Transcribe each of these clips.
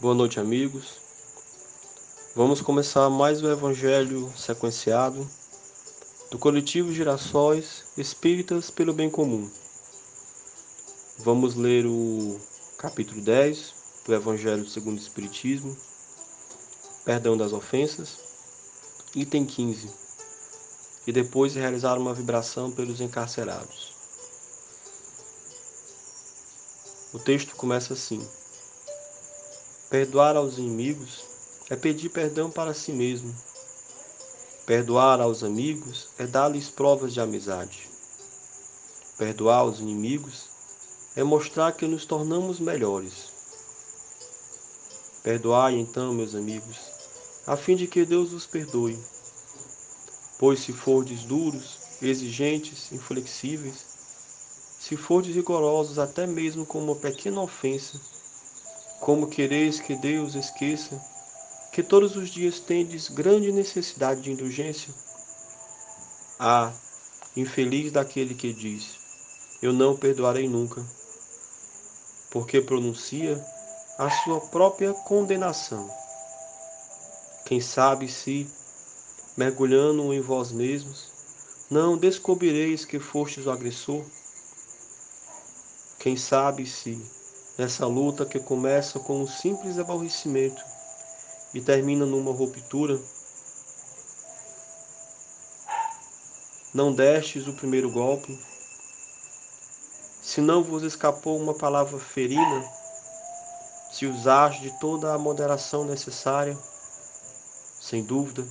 Boa noite, amigos. Vamos começar mais o Evangelho sequenciado do coletivo Girassóis Espíritas pelo Bem Comum. Vamos ler o capítulo 10 do Evangelho segundo o Espiritismo, Perdão das Ofensas, item 15, e depois realizar uma vibração pelos encarcerados. O texto começa assim. Perdoar aos inimigos é pedir perdão para si mesmo. Perdoar aos amigos é dar-lhes provas de amizade. Perdoar aos inimigos é mostrar que nos tornamos melhores. Perdoai então, meus amigos, a fim de que Deus os perdoe. Pois se fordes duros, exigentes, inflexíveis, se fordes rigorosos até mesmo com uma pequena ofensa, como quereis que Deus esqueça que todos os dias tendes grande necessidade de indulgência? Ah, infeliz daquele que diz: Eu não perdoarei nunca, porque pronuncia a sua própria condenação. Quem sabe se, mergulhando em vós mesmos, não descobrireis que fostes o agressor? Quem sabe se, nessa luta que começa com um simples aborrecimento e termina numa ruptura. Não destes o primeiro golpe, se não vos escapou uma palavra ferina, se usaste de toda a moderação necessária, sem dúvida,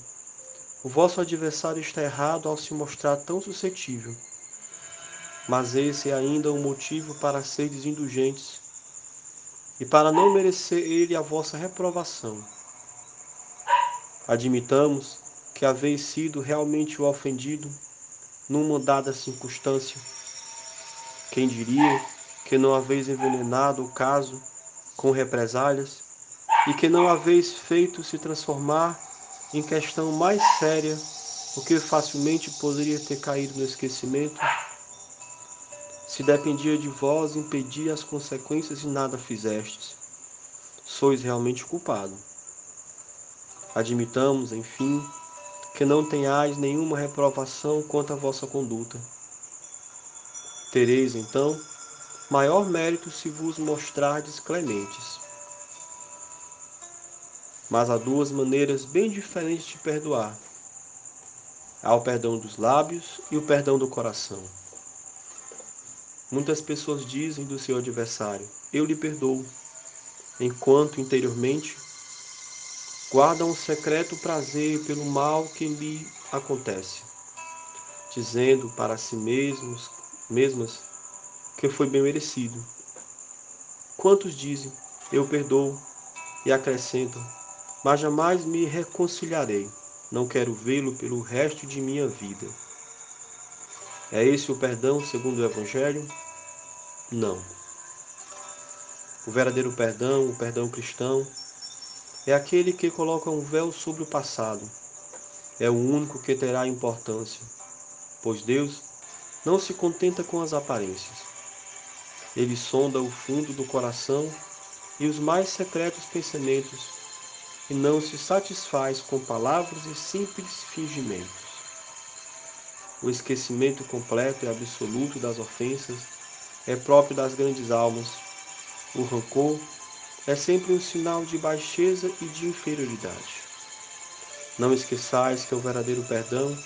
o vosso adversário está errado ao se mostrar tão suscetível. Mas esse é ainda um motivo para seres indulgentes e para não merecer ele a vossa reprovação. Admitamos que haveis sido realmente o ofendido numa dada circunstância. Quem diria que não haveis envenenado o caso com represálias e que não haveis feito se transformar em questão mais séria, o que facilmente poderia ter caído no esquecimento? Se dependia de vós impedir as consequências e nada fizestes, sois realmente culpado. Admitamos, enfim, que não tenhais nenhuma reprovação quanto à vossa conduta. Tereis, então, maior mérito se vos mostrardes clementes. Mas há duas maneiras bem diferentes de perdoar. Há o perdão dos lábios e o perdão do coração. Muitas pessoas dizem do seu adversário: Eu lhe perdoo, enquanto interiormente guardam um secreto prazer pelo mal que lhe acontece, dizendo para si mesmos, mesmas que foi bem merecido. Quantos dizem: Eu perdoo, e acrescentam: Mas jamais me reconciliarei, não quero vê-lo pelo resto de minha vida. É esse o perdão segundo o Evangelho? Não. O verdadeiro perdão, o perdão cristão, é aquele que coloca um véu sobre o passado. É o único que terá importância, pois Deus não se contenta com as aparências. Ele sonda o fundo do coração e os mais secretos pensamentos e não se satisfaz com palavras e simples fingimentos. O esquecimento completo e absoluto das ofensas é próprio das grandes almas. O rancor é sempre um sinal de baixeza e de inferioridade. Não esqueçais que o verdadeiro perdão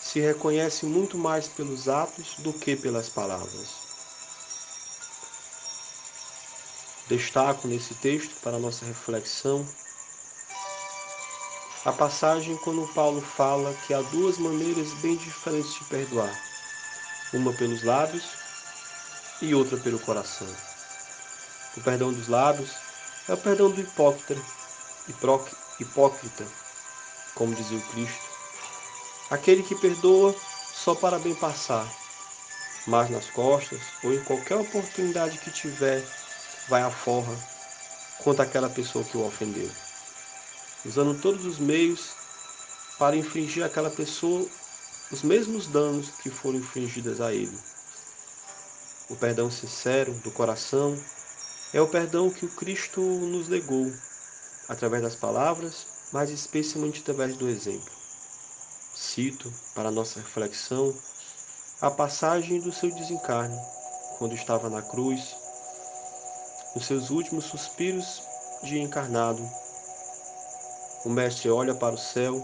se reconhece muito mais pelos atos do que pelas palavras. Destaco nesse texto para nossa reflexão a passagem quando Paulo fala que há duas maneiras bem diferentes de perdoar, uma pelos lábios e outra pelo coração. O perdão dos lábios é o perdão do hipócrita, hipócrita, como dizia o Cristo, aquele que perdoa só para bem passar, mas nas costas ou em qualquer oportunidade que tiver, vai à forra contra aquela pessoa que o ofendeu usando todos os meios para infligir àquela pessoa os mesmos danos que foram infligidos a ele. O perdão sincero do coração é o perdão que o Cristo nos legou, através das palavras, mas especialmente através do exemplo. Cito, para nossa reflexão, a passagem do seu desencarne, quando estava na cruz, nos seus últimos suspiros de encarnado. O Mestre olha para o céu,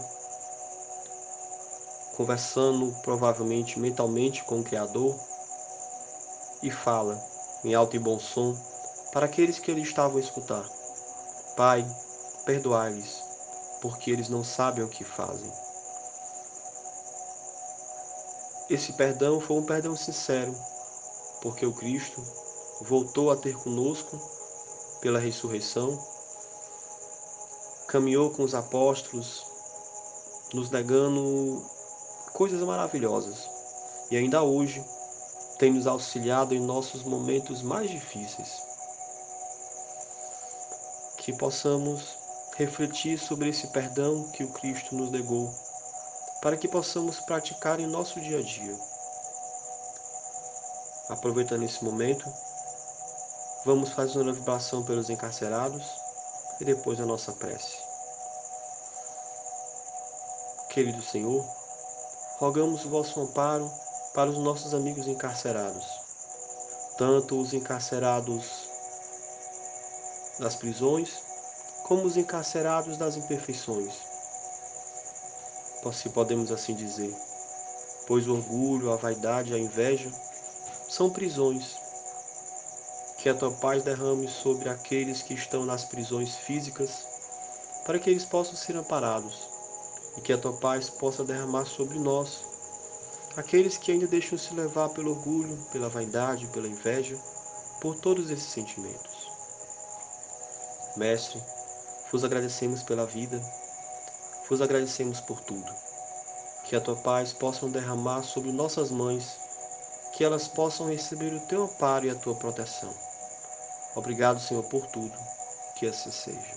conversando provavelmente mentalmente com o Criador, e fala, em alto e bom som, para aqueles que ele estavam a escutar: Pai, perdoai-lhes, porque eles não sabem o que fazem. Esse perdão foi um perdão sincero, porque o Cristo voltou a ter conosco pela ressurreição, caminhou com os apóstolos, nos negando coisas maravilhosas, e ainda hoje tem nos auxiliado em nossos momentos mais difíceis. Que possamos refletir sobre esse perdão que o Cristo nos negou para que possamos praticar em nosso dia a dia. Aproveitando esse momento, vamos fazer uma vibração pelos encarcerados e depois a nossa prece. Querido Senhor, rogamos o vosso amparo para os nossos amigos encarcerados, tanto os encarcerados das prisões, como os encarcerados das imperfeições se podemos assim dizer, pois o orgulho, a vaidade, a inveja são prisões. Que a tua paz derrame sobre aqueles que estão nas prisões físicas, para que eles possam ser amparados, e que a tua paz possa derramar sobre nós, aqueles que ainda deixam se levar pelo orgulho, pela vaidade, pela inveja, por todos esses sentimentos. Mestre, vos agradecemos pela vida, vos agradecemos por tudo. Que a tua paz possam derramar sobre nossas mães, que elas possam receber o teu amparo e a tua proteção. Obrigado, Senhor, por tudo. Que assim seja.